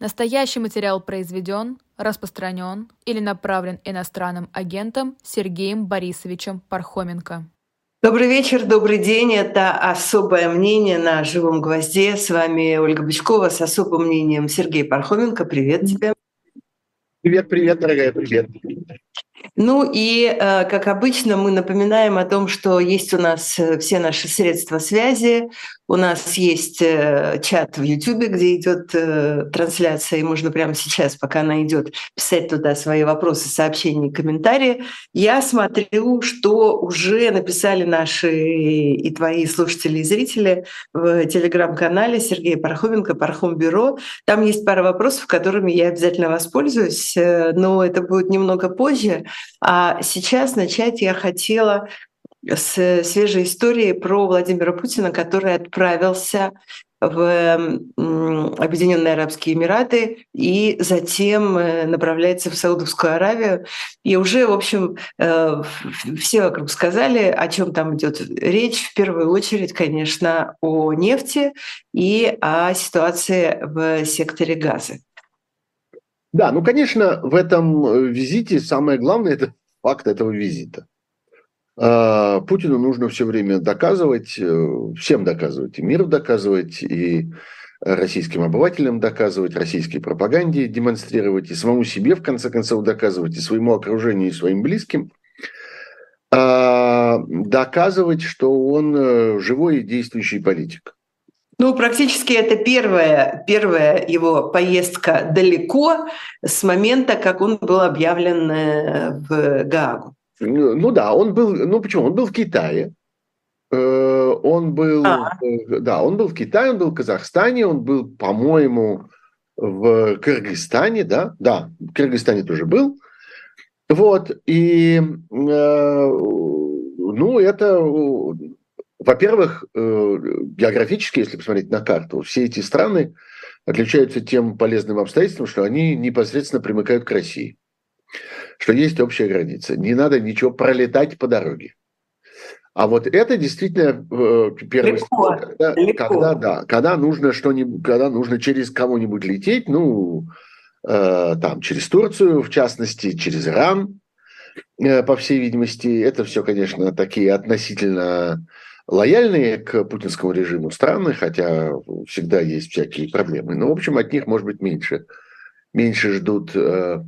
Настоящий материал произведен, распространен или направлен иностранным агентом Сергеем Борисовичем Пархоменко. Добрый вечер, добрый день. Это «Особое мнение» на «Живом гвозде». С вами Ольга Бычкова с особым мнением Сергей Пархоменко. Привет тебе. Привет, привет, дорогая, привет. Ну и, э, как обычно, мы напоминаем о том, что есть у нас э, все наши средства связи. У нас есть э, чат в YouTube, где идет трансляция, и можно прямо сейчас, пока она идет, писать туда свои вопросы, сообщения, комментарии. Я смотрю, что уже написали наши и твои слушатели и зрители в телеграм-канале Сергея Пархоменко, Пархом Бюро. Там есть пара вопросов, которыми я обязательно воспользуюсь, но это будет немного позже. А сейчас начать я хотела с свежей истории про Владимира Путина, который отправился в Объединенные Арабские Эмираты и затем э, направляется в Саудовскую Аравию. И уже, в общем, э, все вокруг сказали, о чем там идет речь. В первую очередь, конечно, о нефти и о ситуации в секторе газа. Да, ну, конечно, в этом э, визите самое главное – это факт этого визита. А, Путину нужно все время доказывать, э, всем доказывать, и миру доказывать, и российским обывателям доказывать, российской пропаганде демонстрировать, и самому себе, в конце концов, доказывать, и своему окружению, и своим близким, а, доказывать, что он э, живой и действующий политик. Ну, практически это первая, первая его поездка далеко с момента, как он был объявлен э, в Гаагу. Ну, ну да, он был, ну почему? Он был в Китае, э, он был, а. да, он был в Китае, он был в Казахстане, он был, по-моему, в Кыргызстане, да, да, в Кыргызстане тоже был. Вот, и, э, ну, это во-первых, э, географически, если посмотреть на карту, все эти страны отличаются тем полезным обстоятельством, что они непосредственно примыкают к России, что есть общая граница. Не надо ничего пролетать по дороге. А вот это действительно э, первый легко, когда, легко. когда да, когда нужно что-нибудь, когда нужно через кого-нибудь лететь, ну э, там через Турцию, в частности, через Иран, э, по всей видимости, это все, конечно, такие относительно лояльные к путинскому режиму страны, хотя всегда есть всякие проблемы. Но, в общем, от них, может быть, меньше, меньше ждут, э,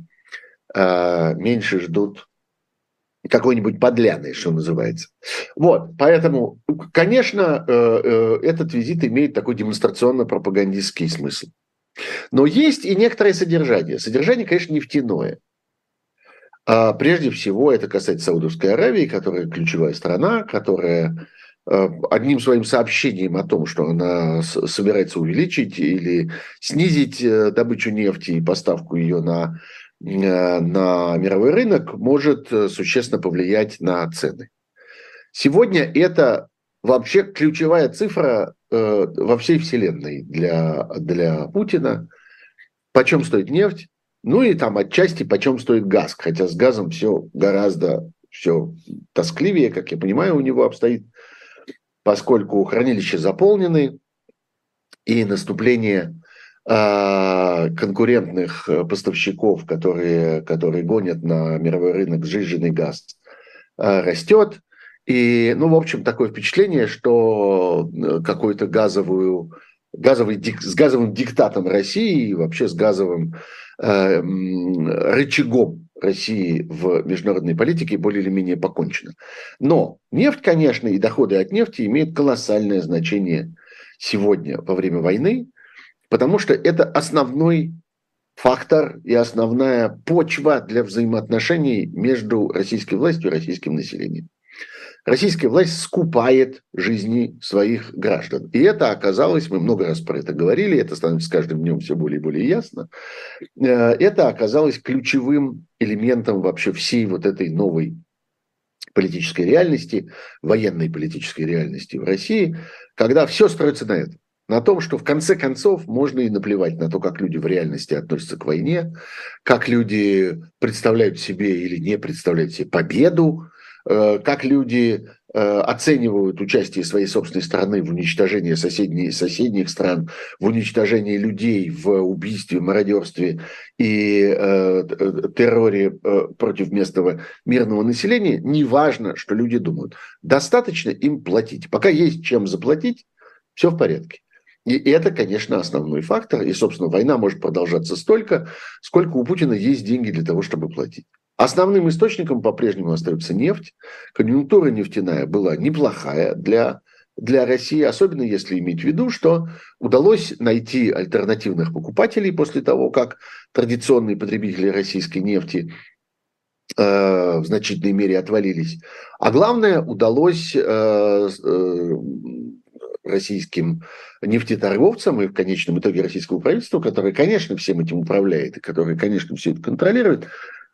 э, меньше ждут какой-нибудь подляной, что называется. Вот, поэтому, конечно, э, э, этот визит имеет такой демонстрационно-пропагандистский смысл. Но есть и некоторое содержание. Содержание, конечно, нефтяное. А прежде всего, это касается Саудовской Аравии, которая ключевая страна, которая одним своим сообщением о том, что она собирается увеличить или снизить э, добычу нефти и поставку ее на, э, на мировой рынок, может существенно повлиять на цены. Сегодня это вообще ключевая цифра во всей вселенной для, для Путина. Почем стоит нефть? Ну и там отчасти почем стоит газ. Хотя с газом все гораздо все тоскливее, как я понимаю, у него обстоит поскольку хранилища заполнены, и наступление э, конкурентных поставщиков, которые, которые гонят на мировой рынок сжиженный газ, э, растет. И, ну, в общем, такое впечатление, что э, какую-то газовую, газовый, с газовым диктатом России и вообще с газовым э, рычагом России в международной политике более или менее покончено. Но нефть, конечно, и доходы от нефти имеют колоссальное значение сегодня во время войны, потому что это основной фактор и основная почва для взаимоотношений между российской властью и российским населением российская власть скупает жизни своих граждан. И это оказалось, мы много раз про это говорили, это становится с каждым днем все более и более ясно, э, это оказалось ключевым элементом вообще всей вот этой новой политической реальности, военной политической реальности в России, когда все строится на этом. На том, что в конце концов можно и наплевать на то, как люди в реальности относятся к войне, как люди представляют себе или не представляют себе победу, как люди Э, оценивают участие своей собственной страны в уничтожении соседних, соседних стран, в уничтожении людей, в убийстве, мародерстве и э, терроре э, против местного мирного населения, неважно, что люди думают. Достаточно им платить. Пока есть чем заплатить, все в порядке. И это, конечно, основной фактор. И, собственно, война может продолжаться столько, сколько у Путина есть деньги для того, чтобы платить. Основным источником по-прежнему остается нефть. Конъюнктура нефтяная была неплохая для, для России, особенно если иметь в виду, что удалось найти альтернативных покупателей после того, как традиционные потребители российской нефти э, в значительной мере отвалились. А главное, удалось э, э, российским нефтеторговцам и в конечном итоге российскому правительству, которое, конечно, всем этим управляет и которое, конечно, все это контролирует,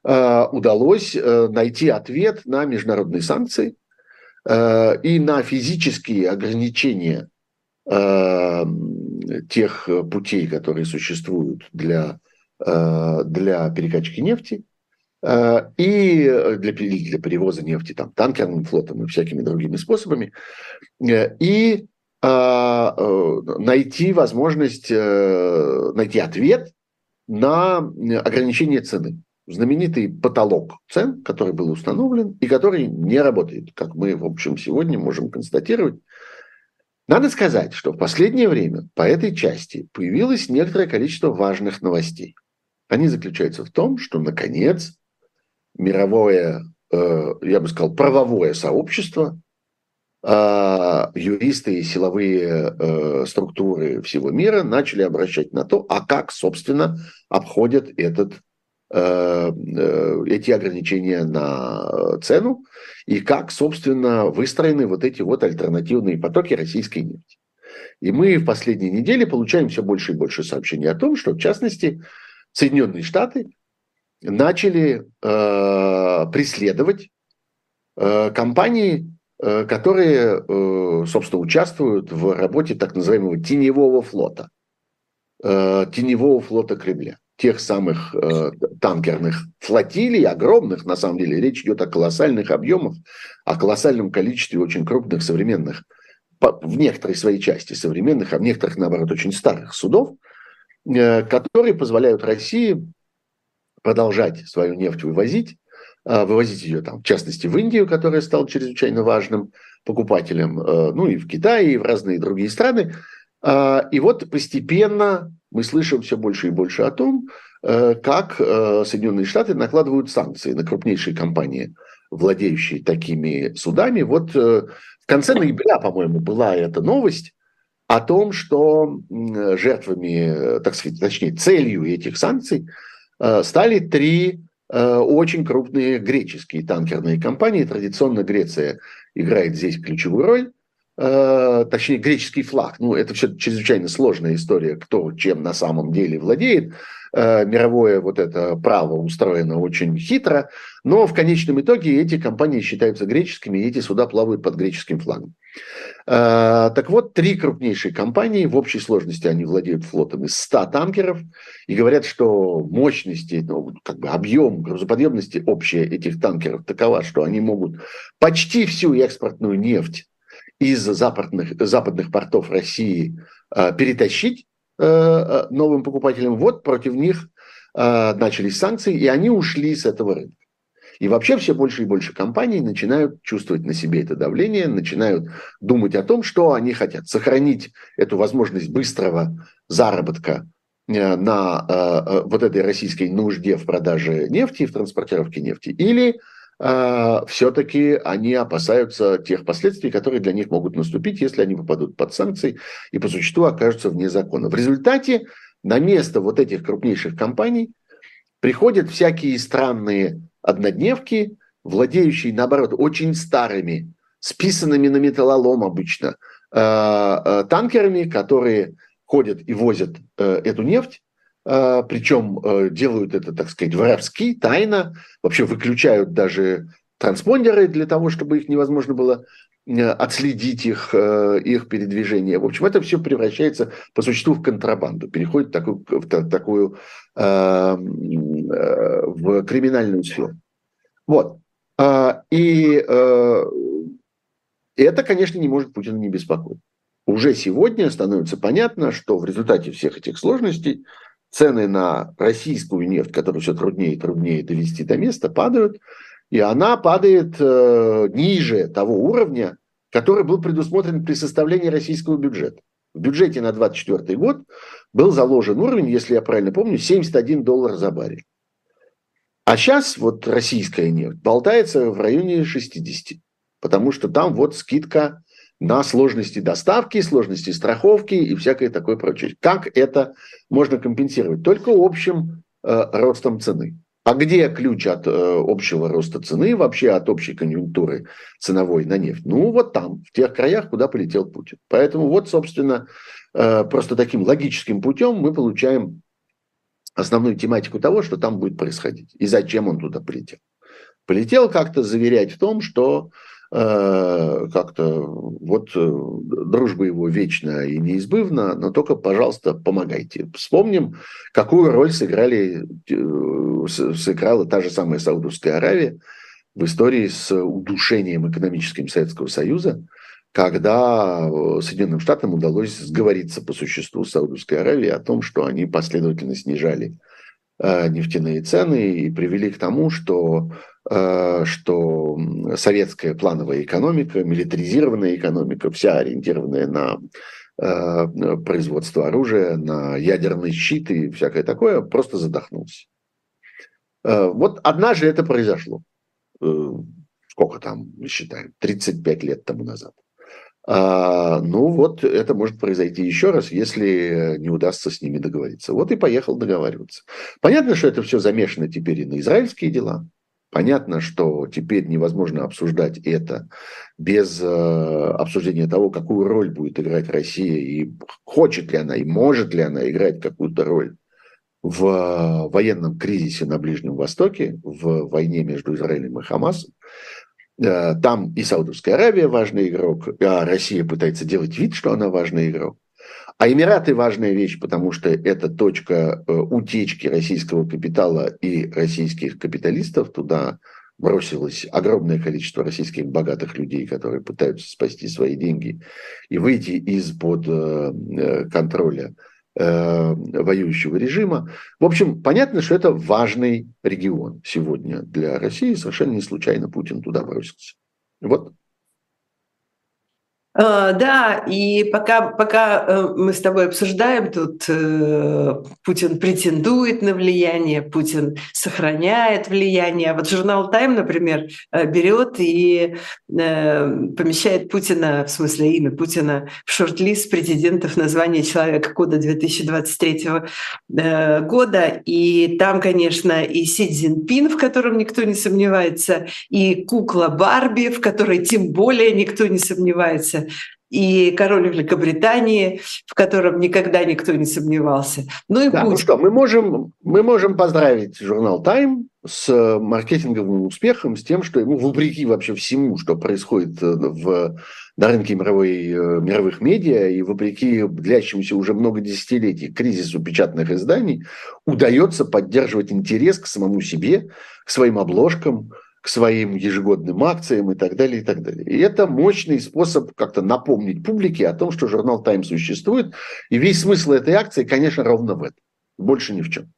удалось э, найти ответ на международные санкции э, и на физические ограничения тех путей, которые существуют для, для перекачки нефти и для, для перевоза нефти там, танкерным флотом и всякими другими способами, и найти возможность, найти ответ на ограничение цены знаменитый потолок цен, который был установлен и который не работает, как мы, в общем, сегодня можем констатировать. Надо сказать, что в последнее время по этой части появилось некоторое количество важных новостей. Они заключаются в том, что, наконец, мировое, э, я бы сказал, правовое сообщество, э, юристы и силовые э, структуры всего мира начали обращать на то, а как, собственно, обходят этот эти ограничения на цену и как, собственно, выстроены вот эти вот альтернативные потоки российской нефти. И мы в последние недели получаем все больше и больше сообщений о том, что, в частности, Соединенные Штаты начали э, преследовать э, компании, э, которые, э, собственно, участвуют в работе так называемого теневого флота, э, теневого флота Кремля тех самых э, танкерных флотилий, огромных, на самом деле, речь идет о колоссальных объемах, о колоссальном количестве очень крупных современных, в некоторой своей части современных, а в некоторых, наоборот, очень старых судов, э, которые позволяют России продолжать свою нефть вывозить, э, вывозить ее там, в частности, в Индию, которая стала чрезвычайно важным покупателем, э, ну и в Китай, и в разные другие страны. Э, и вот постепенно мы слышим все больше и больше о том, э, как э, Соединенные Штаты накладывают санкции на крупнейшие компании, владеющие такими судами. Вот э, в конце ноября, по-моему, была эта новость о том, что жертвами, так сказать, точнее, целью этих санкций стали три очень крупные греческие танкерные компании. Традиционно Греция играет здесь ключевую роль. Э, точнее, греческий флаг. Ну, это все чрезвычайно сложная история, кто чем на самом деле владеет. Э, мировое вот это право устроено очень хитро, но в конечном итоге эти компании считаются греческими, и эти суда плавают под греческим флагом. Э, так вот, три крупнейшие компании, в общей сложности они владеют флотом из 100 танкеров, и говорят, что мощности, ну, как бы объем грузоподъемности общая этих танкеров такова, что они могут почти всю экспортную нефть из западных, западных портов России э, перетащить э, э, новым покупателям. Вот против них начались санкции, и они ушли с этого рынка. И вообще все больше и больше компаний начинают чувствовать на себе это давление, начинают думать о том, что они хотят. Сохранить эту возможность быстрого заработка на вот этой российской нужде в продаже нефти, в транспортировке нефти, или все-таки они опасаются тех последствий, которые для них могут наступить, если они попадут под санкции и по существу окажутся вне закона. В результате на место вот этих крупнейших компаний приходят всякие странные однодневки, владеющие, наоборот, очень старыми, списанными на металлолом обычно, а, а, танкерами, которые ходят и возят э, эту нефть а, причем э, делают это, так сказать, воровски, тайно, вообще выключают даже транспондеры для того, чтобы их невозможно было э, отследить их, э, их передвижение. В общем, это все превращается по существу в контрабанду, переходит в такую, в такую в криминальную сферу. Вот. А, и это, конечно, не может Путина не беспокоить. Уже сегодня становится понятно, что в результате всех этих сложностей цены на российскую нефть, которую все труднее и труднее довести до места, падают, и она падает э, ниже того уровня, который был предусмотрен при составлении российского бюджета. В бюджете на 2024 год был заложен уровень, если я правильно помню, 71 доллар за баррель. А сейчас вот российская нефть болтается в районе 60, потому что там вот скидка на сложности доставки, сложности страховки и всякое такое прочее. Как это можно компенсировать? Только общим э, ростом цены. А где ключ от э, общего роста цены, вообще от общей конъюнктуры ценовой на нефть? Ну, вот там, в тех краях, куда полетел Путин. Поэтому вот, собственно, э, просто таким логическим путем мы получаем основную тематику того, что там будет происходить и зачем он туда полетел. Полетел как-то заверять в том, что как-то вот э, дружба его вечна и неизбывна, но только, пожалуйста, помогайте. Вспомним, какую роль сыграли, э, сыграла та же самая Саудовская Аравия в истории с удушением экономическим Советского Союза, когда Соединенным Штатам удалось сговориться по существу Саудовской Аравией о том, что они последовательно снижали нефтяные цены и привели к тому, что Э, что советская плановая экономика, милитаризированная экономика, вся ориентированная на э, производство оружия, на ядерный щит и всякое такое, просто задохнулся. Э, вот однажды это произошло. Сколько там, мы считаем, 35 лет тому назад. А, ну вот это может произойти еще раз, если не удастся с ними договориться. Вот и поехал договариваться. Понятно, что это все замешано теперь и на израильские дела. Понятно, что теперь невозможно обсуждать это без э, обсуждения того, какую роль будет играть Россия, и хочет ли она, и может ли она играть какую-то роль в военном кризисе на Ближнем Востоке, в войне между Израилем и Хамасом. Э, там и Саудовская Аравия важный игрок, а Россия пытается делать вид, что она важный игрок. А Эмираты важная вещь, потому что это точка э, утечки российского капитала и российских капиталистов. Туда бросилось огромное количество российских богатых людей, которые пытаются спасти свои деньги и выйти из-под э, э, контроля воюющего режима. В общем, понятно, что это важный регион сегодня для России. Совершенно не случайно Путин туда бросился. Вот да, и пока, пока э, мы с тобой обсуждаем, тут э, Путин претендует на влияние, Путин сохраняет влияние. А вот журнал Time, например, э, берет и помещает Путина, в смысле имя Путина, в шорт-лист президентов названия человека года 2023 года. И там, конечно, и Си Цзиньпин, в котором никто не сомневается, и кукла Барби, в которой тем более никто не сомневается и король Великобритании, в котором никогда никто не сомневался. Ну и да, ну что, мы можем, мы можем поздравить журнал Time с маркетинговым успехом, с тем, что ему, вопреки вообще всему, что происходит э, в, на рынке мировой, э, мировых медиа, и вопреки длящемуся уже много десятилетий кризису печатных изданий, удается поддерживать интерес к самому себе, к своим обложкам, к своим ежегодным акциям и так далее, и так далее. И это мощный способ как-то напомнить публике о том, что журнал «Тайм» существует. И весь смысл этой акции, конечно, ровно в этом. Больше ни в чем.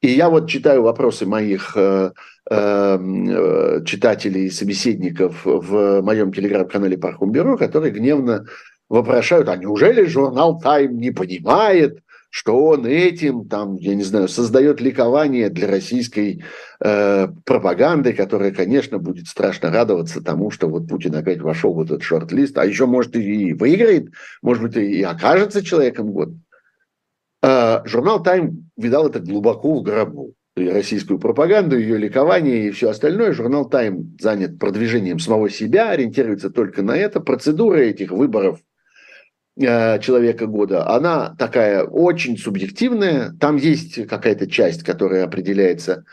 И я вот читаю вопросы моих э, э, читателей и собеседников в моем телеграм-канале Пархум Бюро, которые гневно вопрошают, а неужели журнал «Тайм» не понимает, что он этим, там, я не знаю, создает ликование для российской э, пропаганды, которая, конечно, будет страшно радоваться тому, что вот Путин опять вошел в этот шорт-лист, а еще, может, и выиграет, может быть, и окажется человеком года. Э, журнал «Тайм» видал это глубоко в гробу. И российскую пропаганду, ее ликование и все остальное. Журнал «Тайм» занят продвижением самого себя, ориентируется только на это. Процедура этих выборов человека года, она такая очень субъективная. Там есть какая-то часть, которая определяется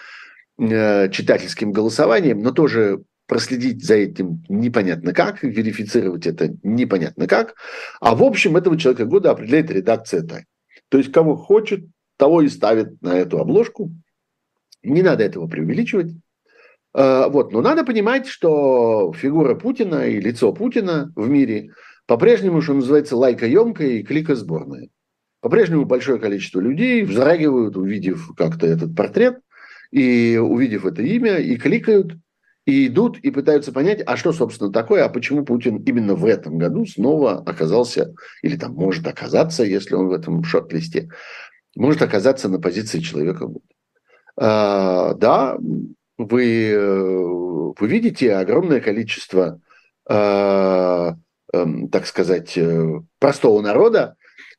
э, читательским голосованием, но тоже проследить за этим непонятно как, верифицировать это непонятно как. А в общем этого человека года определяет редакция Тайм. То есть кого хочет, того и ставит на эту обложку. Не надо этого преувеличивать. Э, вот. Но надо понимать, что фигура Путина и лицо Путина в мире по-прежнему, что называется, лайкоемкая и кликосборная. По-прежнему большое количество людей вздрагивают, увидев как-то этот портрет, и увидев это имя, и кликают, и идут, и пытаются понять, а что, собственно, такое, а почему Путин именно в этом году снова оказался, или там может оказаться, если он в этом шорт-листе, может оказаться на позиции человека. А, да, вы, э, вы видите огромное количество, а, так сказать, э, простого народа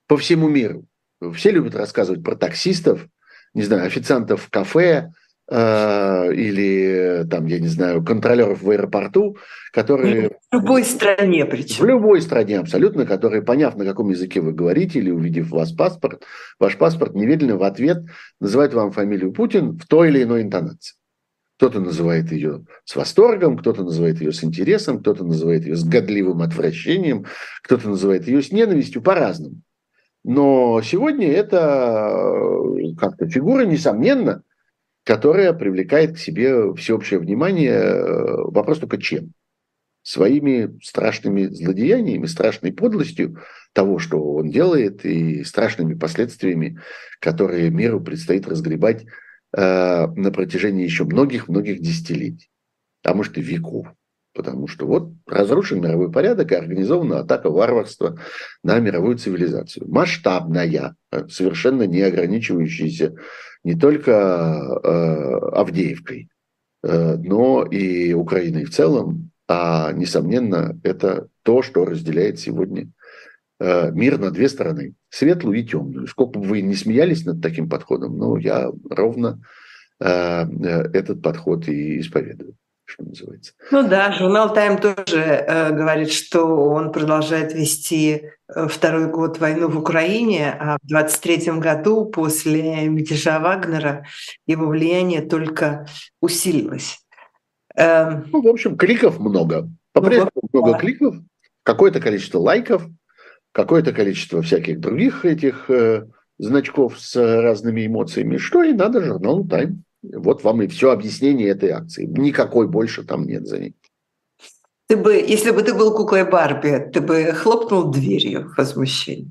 по всему миру. Все любят рассказывать про таксистов, не знаю, официантов в кафе, э, или там, я не знаю, контролеров в аэропорту, которые... В любой стране причем. В любой стране абсолютно, которые, поняв, на каком языке вы говорите, или увидев вас паспорт, ваш паспорт, немедленно в ответ называют вам фамилию Путин в той или иной интонации. Кто-то называет ее с восторгом, кто-то называет ее с интересом, кто-то называет ее с годливым отвращением, кто-то называет ее с ненавистью по-разному. Но сегодня это э, как-то фигура, несомненно, которая привлекает к себе всеобщее внимание. Э, вопрос только чем? Своими страшными злодеяниями, страшной подлостью того, что он делает, и страшными последствиями, которые миру предстоит разгребать на протяжении еще многих-многих десятилетий, а может и веков. Потому что вот разрушен мировой порядок и организована атака варварства на мировую цивилизацию. Масштабная, совершенно не ограничивающаяся не только э, Авдеевкой, э, но и Украиной в целом. А, несомненно, это то, что разделяет сегодня э, мир на две стороны, светлую и темную. Сколько бы вы не смеялись над таким подходом, но я ровно э, э этот подход и исповедую что называется. Ну да, журнал Time тоже э, говорит, что он продолжает вести э, второй год войну в Украине, а в 23 году после мятежа Вагнера его влияние только усилилось. Э, ну, в общем, кликов много. По-прежнему ну, много да. кликов, какое-то количество лайков, какое-то количество всяких других этих э, значков с разными эмоциями, что и надо журналу Time. Вот вам и все объяснение этой акции. Никакой больше там нет за ней. Ты бы, если бы ты был куклой Барби, ты бы хлопнул дверью в возмущении?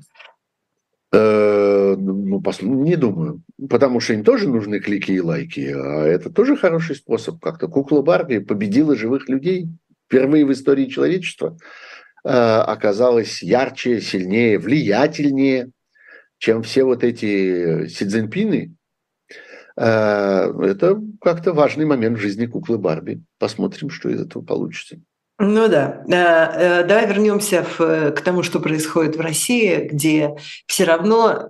Э, ну, не думаю. Потому что им тоже нужны клики и лайки. А это тоже хороший способ как-то. Кукла Барби победила живых людей. Впервые в истории человечества оказалась ярче, сильнее, влиятельнее, чем все вот эти Сидзинпины, Э, это как-то важный момент в жизни куклы Барби. Посмотрим, что из этого получится. Ну да. Э, э, давай вернемся к тому, что происходит в России, где все равно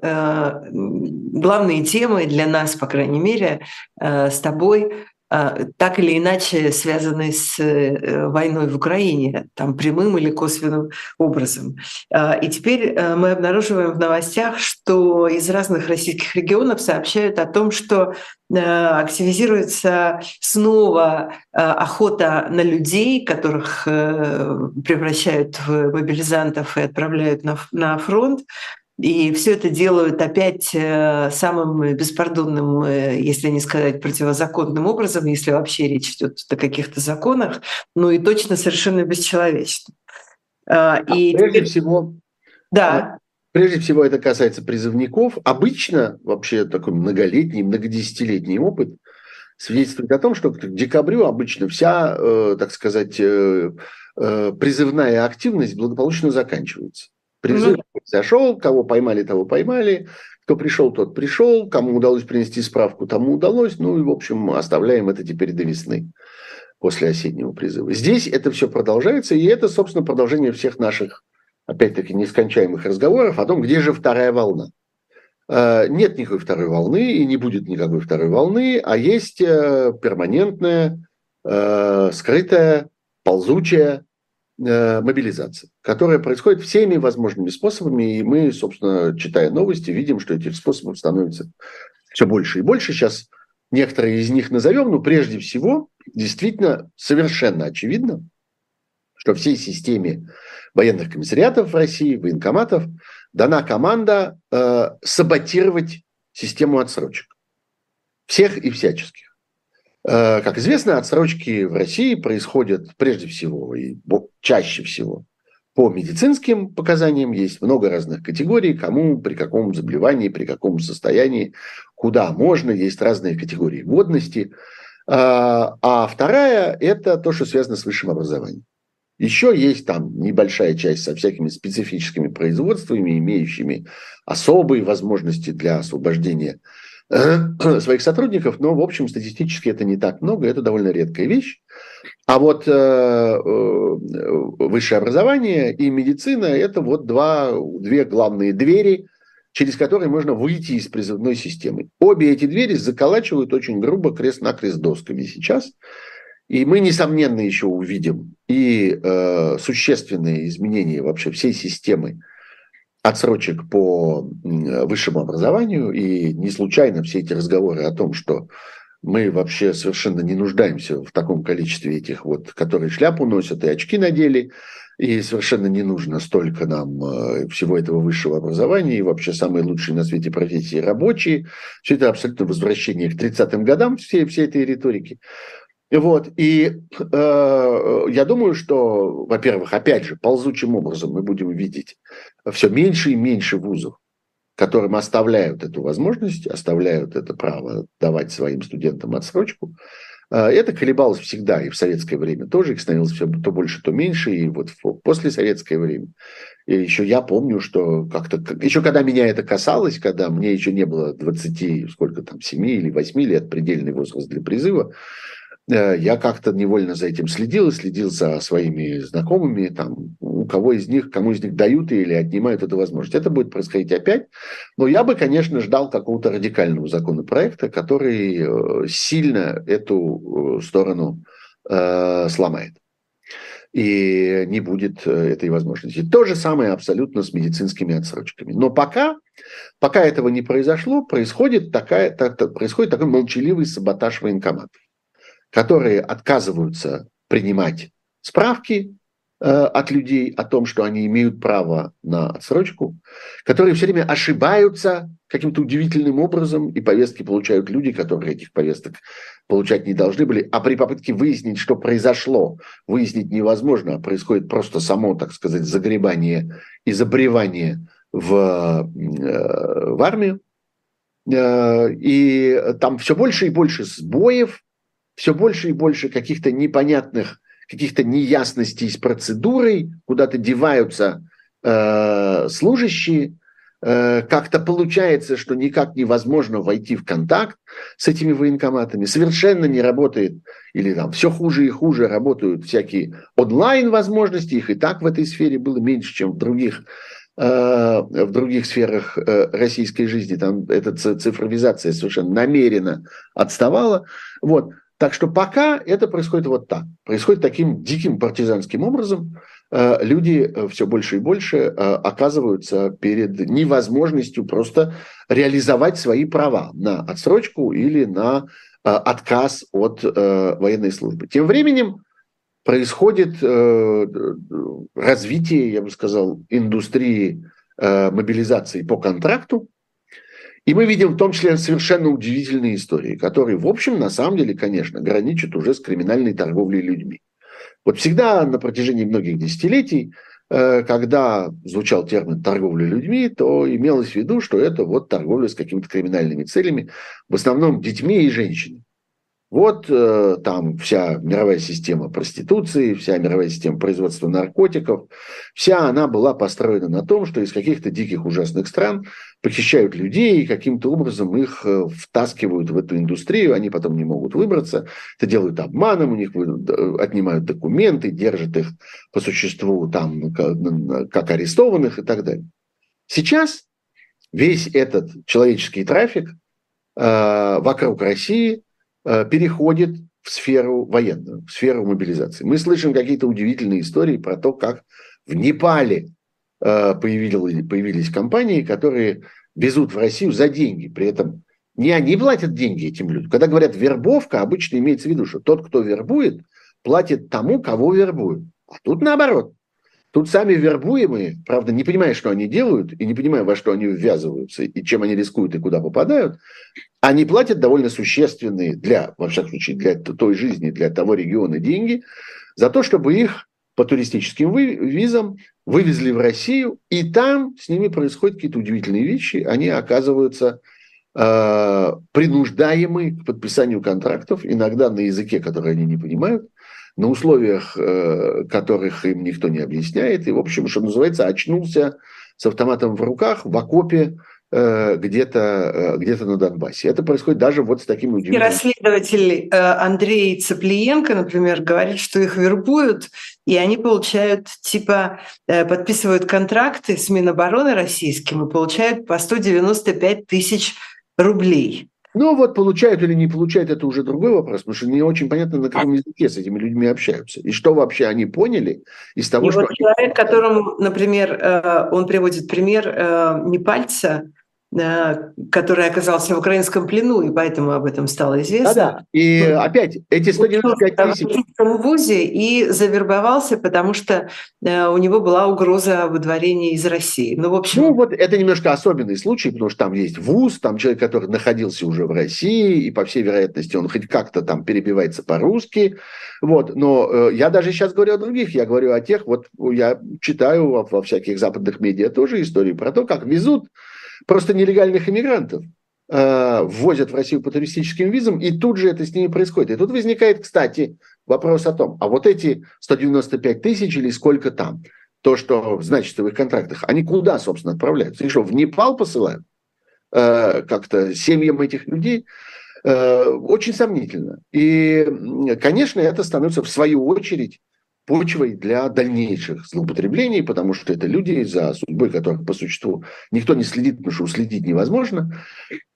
главные темы для нас, по крайней мере, с тобой так или иначе связанные с э, войной в Украине, там прямым или косвенным образом. А, и теперь э, мы обнаруживаем в новостях, что из разных российских регионов сообщают о том, что э, активизируется снова охота на людей, которых превращают в мобилизантов и отправляют на фронт. И все это делают опять э, самым беспардонным, э, если не сказать противозаконным образом, если вообще речь идет о каких-то законах, ну и точно совершенно бесчеловечно. А, а и прежде всего, да. Прежде всего это касается призывников. Обычно вообще такой многолетний, многодесятилетний опыт свидетельствует о том, что к декабрю обычно вся, э, так сказать, призывная активность благополучно заканчивается. Призыв ну, зашел, кого поймали, того поймали, кто пришел, тот пришел, кому удалось принести справку, тому удалось. Ну и, в общем, оставляем это теперь до весны, после осеннего призыва. Здесь это все продолжается, и это, собственно, продолжение всех наших, опять-таки, нескончаемых разговоров о том, где же вторая волна. Э, нет никакой второй волны, и не будет никакой второй волны, а есть э, перманентная, э, скрытая, ползучая мобилизация, которая происходит всеми возможными способами. И мы, собственно, читая новости, видим, что этих способов становится все больше и больше. Сейчас некоторые из них назовем, но прежде всего, действительно, совершенно очевидно, что всей системе военных комиссариатов в России, военкоматов, дана команда э, саботировать систему отсрочек. Всех и всяческих. Э, как известно, отсрочки в России происходят прежде всего и чаще всего по медицинским показаниям. Есть много разных категорий, кому, при каком заболевании, при каком состоянии, куда можно. Есть разные категории годности. А, а вторая – это то, что связано с высшим образованием. Еще есть там небольшая часть со всякими специфическими производствами, имеющими особые возможности для освобождения э, своих сотрудников, но, в общем, статистически это не так много, это довольно редкая вещь. А вот э, э, высшее образование и медицина – это вот два, две главные двери, через которые можно выйти из призывной системы. Обе эти двери заколачивают очень грубо крест-накрест досками сейчас – и мы, несомненно, еще увидим и э, существенные изменения вообще всей системы отсрочек по высшему образованию. И не случайно все эти разговоры о том, что мы вообще совершенно не нуждаемся в таком количестве этих вот, которые шляпу носят и очки надели, и совершенно не нужно столько нам э, всего этого высшего образования, и вообще самые лучшие на свете профессии рабочие. Все это абсолютно возвращение к 30-м годам всей, всей этой риторики. Вот, и э, я думаю, что, во-первых, опять же, ползучим образом мы будем видеть все меньше и меньше вузов, которым оставляют эту возможность, оставляют это право давать своим студентам отсрочку. Э, это колебалось всегда, и в советское время тоже, их становилось все то больше, то меньше, и вот после советское время. И еще я помню, что как-то, еще когда меня это касалось, когда мне еще не было 20, сколько там, 7 или 8 лет, предельный возраст для призыва, я как-то невольно за этим следил и следил за своими знакомыми, там, у кого из них, кому из них дают или отнимают эту возможность. Это будет происходить опять. Но я бы, конечно, ждал какого-то радикального законопроекта, который э, сильно эту э, сторону э, сломает. И не будет этой возможности. То же самое абсолютно с медицинскими отсрочками. Но пока, пока этого не произошло, происходит, такая, так, происходит такой молчаливый саботаж военкоматов которые отказываются принимать справки э, от людей о том, что они имеют право на отсрочку, которые все время ошибаются каким-то удивительным образом, и повестки получают люди, которые этих повесток получать не должны были, а при попытке выяснить, что произошло, выяснить невозможно, а происходит просто само, так сказать, загребание и забревание в, э, в армию. Э, и там все больше и больше сбоев, все больше и больше каких-то непонятных, каких-то неясностей с процедурой, куда-то деваются э, служащие, э, как-то получается, что никак невозможно войти в контакт с этими военкоматами, совершенно не работает, или там все хуже и хуже работают всякие онлайн-возможности, их и так в этой сфере было меньше, чем в других э, в других сферах э, российской жизни, там эта цифровизация совершенно намеренно отставала. Вот. Так что пока это происходит вот так. Происходит таким диким партизанским образом. Э, люди э, все больше и больше э, оказываются перед невозможностью просто реализовать свои права на отсрочку или на отказ от военной службы. Тем временем происходит развитие, я бы сказал, индустрии мобилизации по контракту, и мы видим в том числе совершенно удивительные истории, которые, в общем, на самом деле, конечно, граничат уже с криминальной торговлей людьми. Вот всегда на протяжении многих десятилетий, э, когда звучал термин торговля людьми, то имелось в виду, что это вот торговля с какими-то криминальными целями, в основном детьми и женщинами. Вот э, там вся мировая система проституции, вся мировая система производства наркотиков, вся она была построена на том, что из каких-то диких ужасных стран похищают людей каким-то образом их э, втаскивают в эту индустрию, они потом не могут выбраться, это делают обманом, у них отнимают документы, держат их по существу там как арестованных и так далее. Сейчас весь этот человеческий трафик э, вокруг России – Э, переходит в сферу военную, в сферу мобилизации. Мы слышим какие-то удивительные истории про то, как в Непале появились, появились компании, которые везут в Россию за деньги. При этом не они платят деньги этим людям. Когда говорят вербовка, обычно имеется в виду, что тот, кто вербует, платит тому, кого вербуют. А тут наоборот. Тут сами вербуемые, правда, не понимая, что они делают, и не понимая, во что они ввязываются, и чем они рискуют, и куда попадают, Они платят довольно существенные для, во всяком случае, для той жизни, для того региона деньги за то, чтобы их по туристическим визам вывезли в Россию, и там с ними происходят какие-то удивительные вещи. Они оказываются э, принуждаемы к подписанию контрактов, иногда на языке, который они не понимают, на условиях, э, которых им никто не объясняет. И, в общем, что называется, очнулся с автоматом в руках в окопе где-то э, где на Донбассе. Это происходит даже вот с такими удивительными... И расследователь э, Андрей Цыплиенко, например, говорит, что их вербуют, и они получают, типа, подписывают контракты с Минобороны российским и получают по 195 тысяч рублей. Ну вот получают или не получают, это уже другой вопрос, потому что не очень понятно, на каком языке с этими людьми общаются. И что вообще они поняли из того, и что... Вот человек, которому, например, он приводит пример Непальца, Э, который оказался в украинском плену, и поэтому об этом стало известно. Да-да. И ну, опять, эти 195 тысяч... В ВУЗе и завербовался, потому что э, у него была угроза выдворения из России. Ну, в общем... Ну, вот это немножко особенный случай, потому что там есть ВУЗ, там человек, который находился уже в России, и, по всей вероятности, он хоть как-то там перебивается по-русски. Вот. Но э, я даже сейчас говорю о других, я говорю о тех, вот я читаю во, во всяких западных медиа тоже истории про то, как везут просто нелегальных иммигрантов э, ввозят в Россию по туристическим визам, и тут же это с ними происходит. И тут возникает, кстати, вопрос о том, а вот эти 195 тысяч или сколько там, то, что значится в их контрактах, они куда, собственно, отправляются? Их что, в Непал посылают? Э, как-то семьям этих людей? Э, очень сомнительно. И, конечно, это становится в свою очередь почвой для дальнейших злоупотреблений, потому что это люди, за судьбой которых по существу никто не следит, потому что уследить невозможно.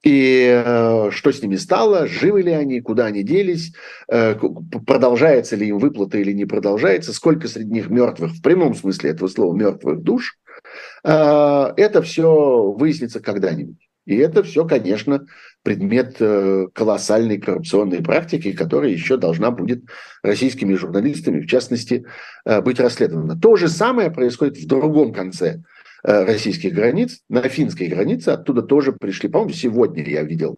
И э, что с ними стало, живы ли они, куда они делись, э, продолжается ли им выплата или не продолжается, сколько среди них мертвых, в прямом смысле этого слова, мертвых душ, э, это все выяснится когда-нибудь. И это все, конечно, предмет э, колоссальной коррупционной практики, которая еще должна будет российскими журналистами, в частности, э, быть расследована. То же самое происходит в другом конце э, российских границ, на финской границе. Оттуда тоже пришли, по-моему, сегодня я видел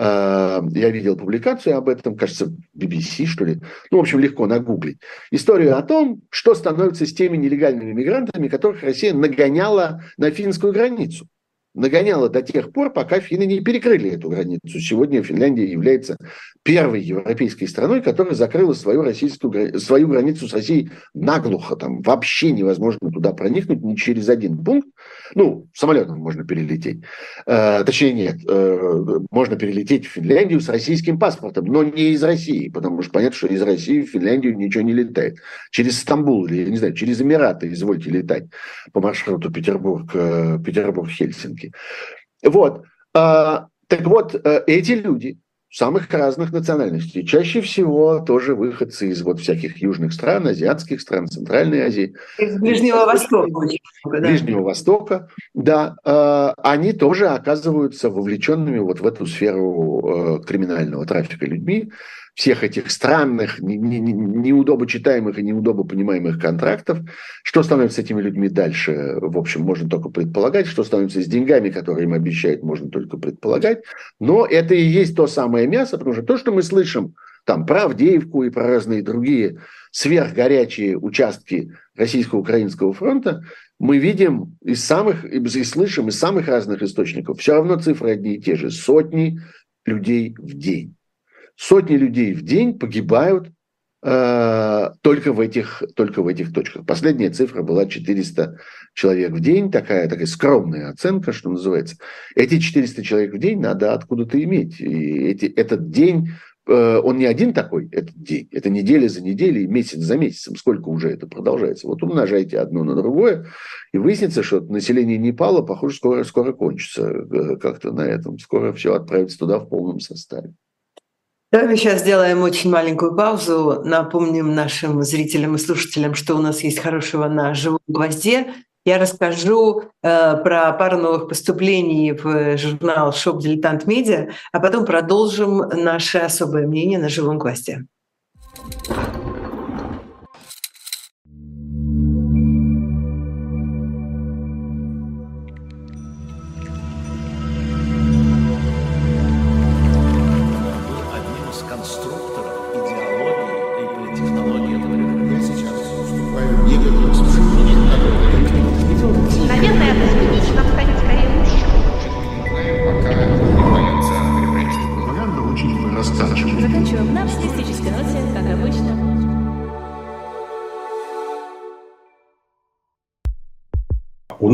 я видел публикацию об этом, кажется, BBC, что ли. Ну, в общем, легко нагуглить. Историю о том, что становится с теми нелегальными мигрантами, которых Россия нагоняла на финскую границу нагоняла до тех пор, пока финны не перекрыли эту границу. Сегодня Финляндия является первой европейской страной, которая закрыла свою, российскую, свою границу с Россией наглухо. Там вообще невозможно туда проникнуть ни через один пункт. Ну, самолетом можно перелететь. Э, точнее, нет. Э, можно перелететь в Финляндию с российским паспортом, но не из России, потому что понятно, что из России в Финляндию ничего не летает. Через Стамбул или, не знаю, через Эмираты извольте летать по маршруту Петербург, э, Петербург-Хельсинки. Вот. А, так вот, э, эти люди самых разных национальностей, чаще всего тоже выходцы из вот всяких южных стран, азиатских стран, Центральной Азии. Из Ближнего Востока. Ближнего Востока, да. Э, они тоже оказываются вовлеченными вот в эту сферу э, криминального трафика людьми всех этих странных, не, читаемых и неудобо понимаемых контрактов. Что становится с этими людьми дальше, в общем, можно только предполагать. Что становится с деньгами, которые им обещают, можно только предполагать. Но это и есть то самое мясо, потому что то, что мы слышим там про Авдеевку и про разные другие сверхгорячие участки российско-украинского фронта, мы видим из самых, и слышим из самых разных источников. Все равно цифры одни и те же. Сотни людей в день. Сотни людей в день погибают э, только, в этих, только в этих точках. Последняя цифра была 400 человек в день, такая, такая скромная оценка, что называется. Эти 400 человек в день надо откуда-то иметь. И эти, этот день, э, он не один такой, этот день. Это неделя за неделей, месяц за месяцем. Сколько уже это продолжается? Вот умножайте одно на другое, и выяснится, что население Непала, похоже, скоро, скоро кончится э, как-то на этом. Скоро все отправится туда в полном составе. Давай мы сейчас сделаем очень маленькую паузу. Напомним нашим зрителям и слушателям, что у нас есть хорошего на живом гвозде. Я расскажу э, про пару новых поступлений в журнал «Shop Diletant Media», а потом продолжим наше особое мнение на живом гвозде.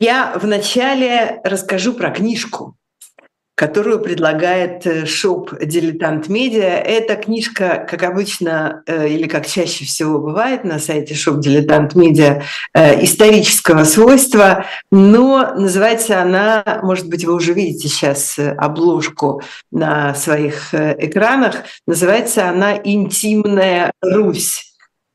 Я вначале расскажу про книжку, которую предлагает э, shop «Diletant Media». Эта книжка, как обычно, э, или как чаще всего бывает на сайте shop «Diletant Media», э, исторического свойства, но называется она, может быть, вы уже видите сейчас обложку на своих экранах, называется она «Интимная Русь».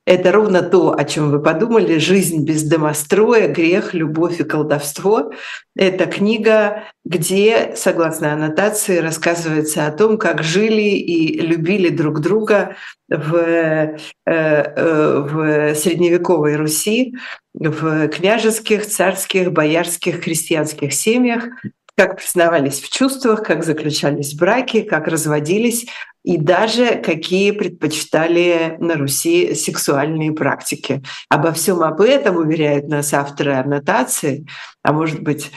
Это ровно то, о чем вы подумали. «Жизнь без домостроя. Грех, любовь и колдовство». Это книга, где, согласно аннотации, рассказывается о том, как жили и любили друг друга в, э, э, в средневековой Руси, в княжеских, царских, боярских, крестьянских семьях, как признавались в чувствах, как заключались браки, как разводились и даже какие предпочитали на Руси сексуальные практики. Обо всем об этом уверяют нас авторы аннотации, а может быть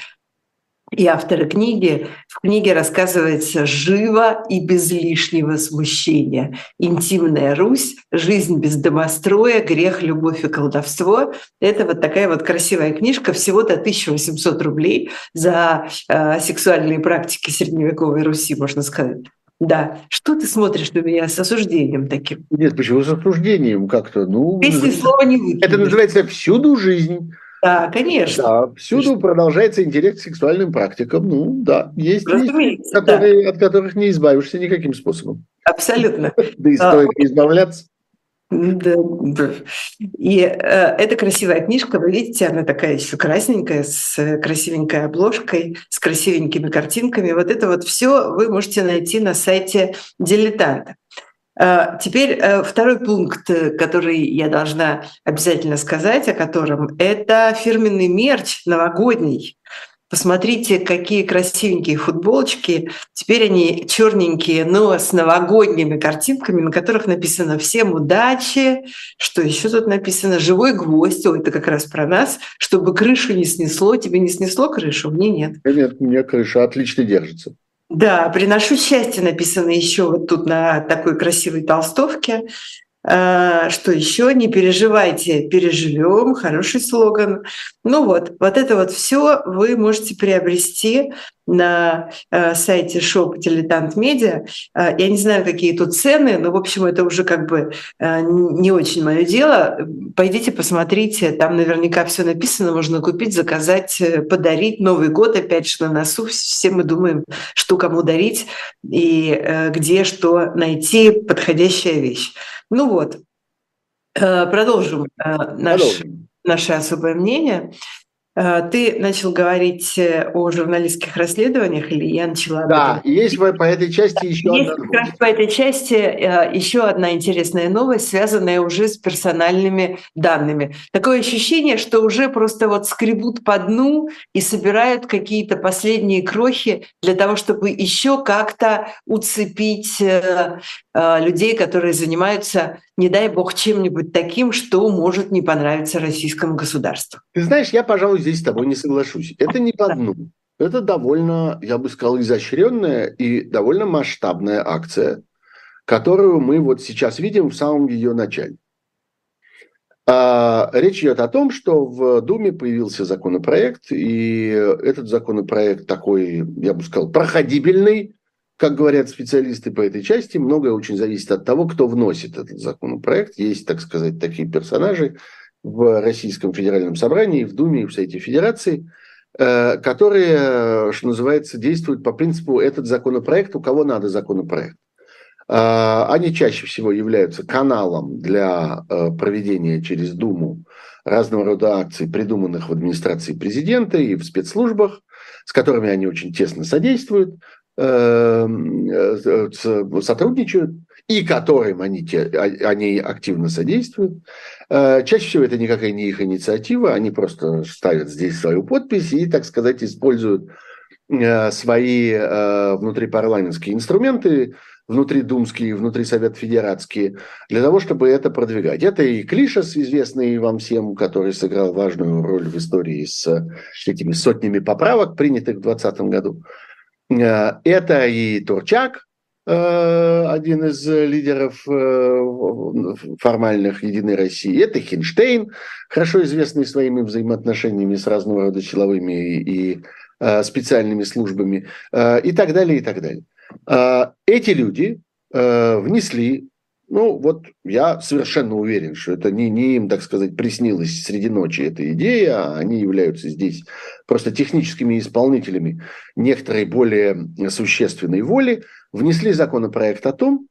и авторы книги. В книге рассказывается живо и без лишнего смущения. Интимная Русь, жизнь без домостроя, грех, любовь и колдовство. Это вот такая вот красивая книжка, всего-то 1800 рублей за э, сексуальные практики средневековой Руси, можно сказать. Да. Что ты смотришь на меня с осуждением таким? Нет, почему с осуждением как-то? Ну, Если слово не выкинешь. Это называется «всюду жизнь». Да, конечно. Да, всюду конечно. продолжается интерес к сексуальным практикам. Ну, да, есть вещи, которые, да. от которых не избавишься никаким способом. Абсолютно. Да и стоит а, избавляться. Да. И э, эта красивая книжка, вы видите, она такая еще красненькая, с красивенькой обложкой, с красивенькими картинками. Вот это вот все вы можете найти на сайте Дилетанта. Э, теперь э, второй пункт, который я должна обязательно сказать, о котором, это фирменный мерч новогодний. Посмотрите, какие красивенькие футболочки. Теперь они черненькие, но с новогодними картинками, на которых написано «Всем удачи». Что еще тут написано? «Живой гвоздь». О, это как раз про нас. Чтобы крышу не снесло. Тебе не снесло крышу? Мне нет. Нет, мне крыша отлично держится. Да, приношу счастье написано еще вот тут на такой красивой толстовке. А, что еще? Не переживайте, переживем. Хороший слоган. Ну вот, вот это вот все вы можете приобрести на э, сайте Shop Дилетант Медиа. Э, я не знаю, какие тут цены, но, в общем, это уже как бы э, не очень мое дело. Пойдите, посмотрите, там наверняка все написано, можно купить, заказать, подарить. Новый год опять же на носу, все мы думаем, что кому дарить и где что найти, подходящая вещь. Ну вот, продолжим, наш, продолжим. Наше особое мнение. Э, ты начал говорить о журналистских расследованиях, или я начала? Да, есть по этой части еще есть одна. Как раз по этой части еще одна интересная новость, связанная уже с персональными данными. Такое ощущение, что уже просто вот скребут по дну и собирают какие-то последние крохи для того, чтобы еще как-то уцепить Э, людей, которые занимаются, не дай бог, чем-нибудь таким, что может не понравиться российскому государству. Ты знаешь, я, пожалуй, здесь с тобой не соглашусь. Это не по дну. Это довольно, я бы сказал, изощренная и довольно масштабная акция, которую мы вот сейчас видим в самом ее начале. А, речь идет о том, что в Думе появился законопроект, и этот законопроект такой, я бы сказал, проходибельный, как говорят специалисты по этой части, многое очень зависит от того, кто вносит этот законопроект. Есть, так сказать, такие персонажи в Российском федеральном собрании, в Думе и в Совете Федерации, э, которые, что называется, действуют по принципу «этот законопроект, у кого надо законопроект». Э, они чаще всего являются каналом для э, проведения через Думу разного рода акций, придуманных в администрации президента и в спецслужбах – с которыми они очень тесно содействуют, э, сотрудничают, и которым они, те, а, они активно содействуют. Чаще всего это никакая не их инициатива, они просто ставят здесь свою подпись и, так сказать, используют свои внутрипарламентские инструменты, внутридумские, внутри Совет Федератские, для того, чтобы это продвигать. Это и Клишес, известный вам всем, который сыграл важную роль в истории с этими сотнями поправок, принятых в 2020 году. Э, это и Турчак, э, один из лидеров э, формальных Единой России. Это Хинштейн, хорошо известный своими взаимоотношениями с разного рода силовыми и специальными службами и так далее, и так далее. Эти люди э, внесли, ну вот я совершенно уверен, что это не, не им, так сказать, приснилась среди ночи эта идея, а они являются здесь просто техническими исполнителями некоторой более существенной воли, внесли законопроект о том,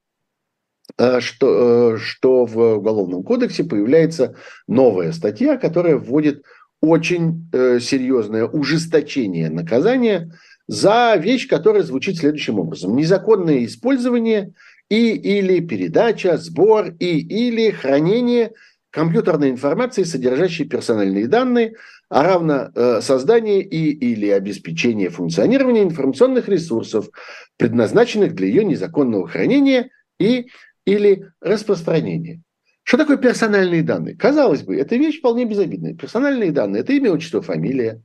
э, что, э, что в Уголовном кодексе появляется новая статья, которая вводит очень серьезное ужесточение наказания за вещь, которая звучит следующим образом. Незаконное использование и или передача, сбор и или хранение компьютерной информации, содержащей персональные данные, а равно э, создание и или обеспечение функционирования информационных ресурсов, предназначенных для ее незаконного хранения и или распространения. Что такое персональные данные? Казалось бы, это вещь вполне безобидная. Персональные данные – это имя, отчество, фамилия.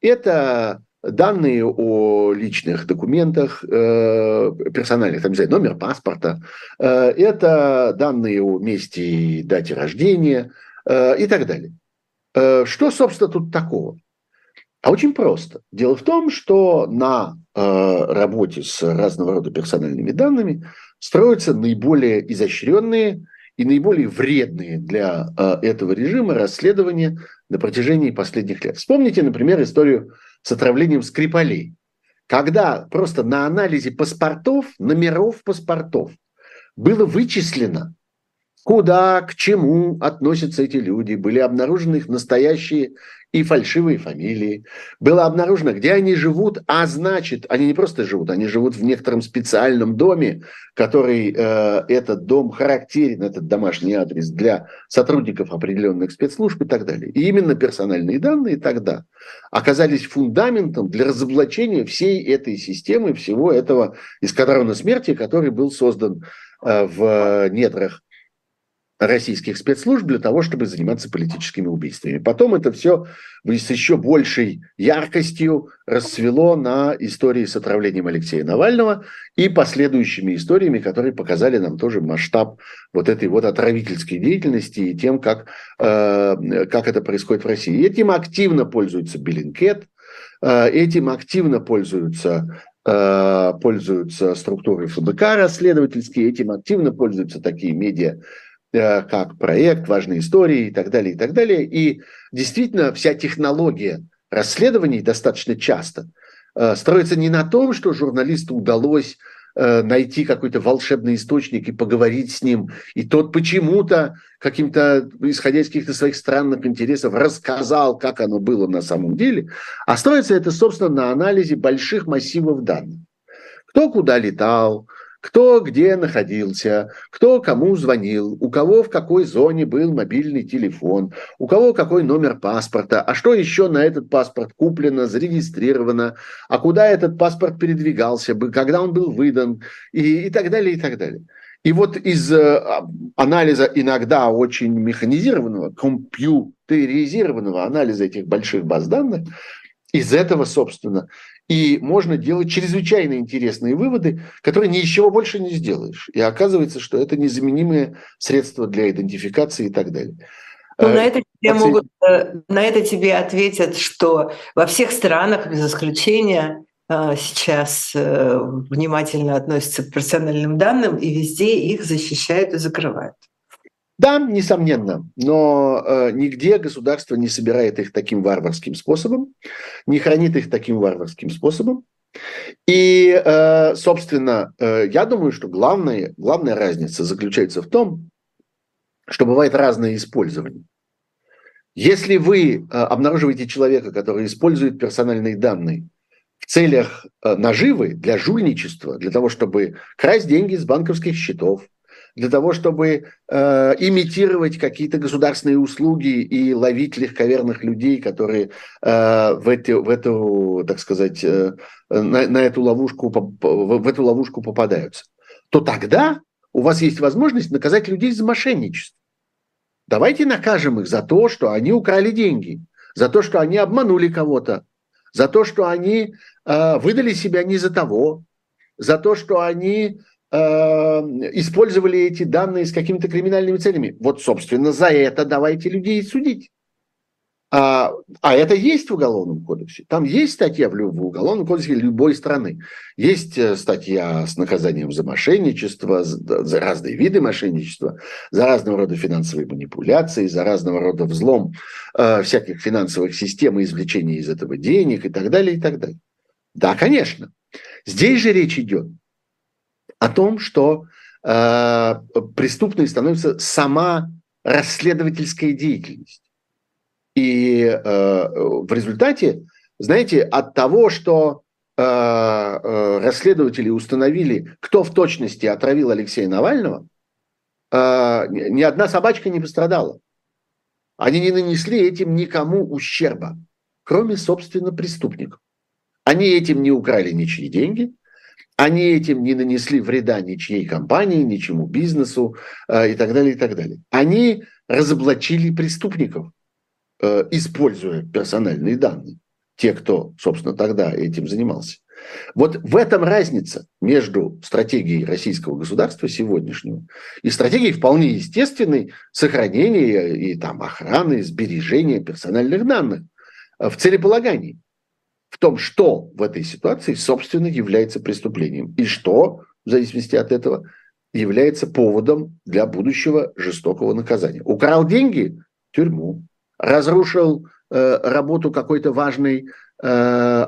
Это данные о личных документах э, персональных, там, не знаю, номер паспорта, э, это данные о месте и дате рождения э, и так далее. Э, что, собственно, тут такого? А очень просто. Дело в том, что на э, работе с разного рода персональными данными строятся наиболее изощренные и наиболее вредные для э, этого режима расследования на протяжении последних лет. Вспомните, например, историю с отравлением Скрипалей. Когда просто на анализе паспортов, номеров паспортов было вычислено, куда, к чему относятся эти люди, были обнаружены их настоящие и фальшивые фамилии. Было обнаружено, где они живут, а значит, они не просто живут, они живут в некотором специальном доме, который э, этот дом характерен, этот домашний адрес для сотрудников определенных спецслужб и так далее. И именно персональные данные тогда оказались фундаментом для разоблачения всей этой системы, всего этого эскадрона смерти, который был создан э, в недрах российских спецслужб для того, чтобы заниматься политическими убийствами. Потом это все с еще большей яркостью расцвело на истории с отравлением Алексея Навального и последующими историями, которые показали нам тоже масштаб вот этой вот отравительской деятельности и тем, как, э, как это происходит в России. Этим активно пользуется Беллинкет, э, этим активно пользуются э, пользуются структуры ФБК расследовательские, этим активно пользуются такие медиа, как проект, важные истории и так далее, и так далее. И действительно вся технология расследований достаточно часто э, строится не на том, что журналисту удалось э, найти какой-то волшебный источник и поговорить с ним, и тот почему-то каким-то, исходя из каких-то своих странных интересов, рассказал, как оно было на самом деле, а строится это, собственно, на анализе больших массивов данных. Кто куда летал, кто где находился, кто кому звонил, у кого в какой зоне был мобильный телефон, у кого какой номер паспорта, а что еще на этот паспорт куплено, зарегистрировано, а куда этот паспорт передвигался бы, когда он был выдан и, и так далее, и так далее. И вот из э, анализа иногда очень механизированного, компьютеризированного анализа этих больших баз данных, из этого, собственно, и можно делать чрезвычайно интересные выводы, которые ничего больше не сделаешь. И оказывается, что это незаменимые средства для идентификации и так далее. Ну, на, это тебе могут, э, на это тебе ответят, что во всех странах, без исключения, э, сейчас э, внимательно относятся к персональным данным, и везде их защищают и закрывают. Да, несомненно, но э, нигде государство не собирает их таким варварским способом, не хранит их таким варварским способом. И, э, собственно, э, я думаю, что главная, главная разница заключается в том, что бывает разное использование. Если вы э, обнаруживаете человека, который использует персональные данные в целях э, наживы, для жульничества, для того, чтобы красть деньги с банковских счетов, для того, чтобы э, имитировать какие-то государственные услуги и ловить легковерных людей, которые э, в, эти, в эту, так сказать, э, на, на эту ловушку, в эту ловушку попадаются, то тогда у вас есть возможность наказать людей за мошенничество. Давайте накажем их за то, что они украли деньги, за то, что они обманули кого-то, за то, что они э, выдали себя не за того, за то, что они использовали эти данные с какими-то криминальными целями. Вот, собственно, за это давайте людей судить. А, а это есть в Уголовном кодексе. Там есть статья в, в Уголовном кодексе любой страны. Есть э, статья с наказанием за мошенничество, за, за разные виды мошенничества, за разного рода финансовые манипуляции, за разного рода взлом э, всяких финансовых систем и извлечение из этого денег и так далее, и так далее. Да, конечно. Здесь же речь идет о том, что э, преступной становится сама расследовательская деятельность. И э, в результате, знаете, от того, что э, э, расследователи установили, кто в точности отравил Алексея Навального, э, ни одна собачка не пострадала. Они не нанесли этим никому ущерба, кроме, собственно, преступников. Они этим не украли ничьи деньги, они этим не нанесли вреда ничьей компании, ничему бизнесу э, и так далее, и так далее. Они разоблачили преступников. Э, используя персональные данные. Те, кто, собственно, тогда этим занимался. Вот в этом разница между стратегией российского государства сегодняшнего и стратегией вполне естественной сохранения и там, охраны, сбережения персональных данных в целеполагании. В том, что в этой ситуации, собственно, является преступлением. И что, в зависимости от этого, является поводом для будущего жестокого наказания. Украл деньги – тюрьму разрушил э, работу какой-то важной э,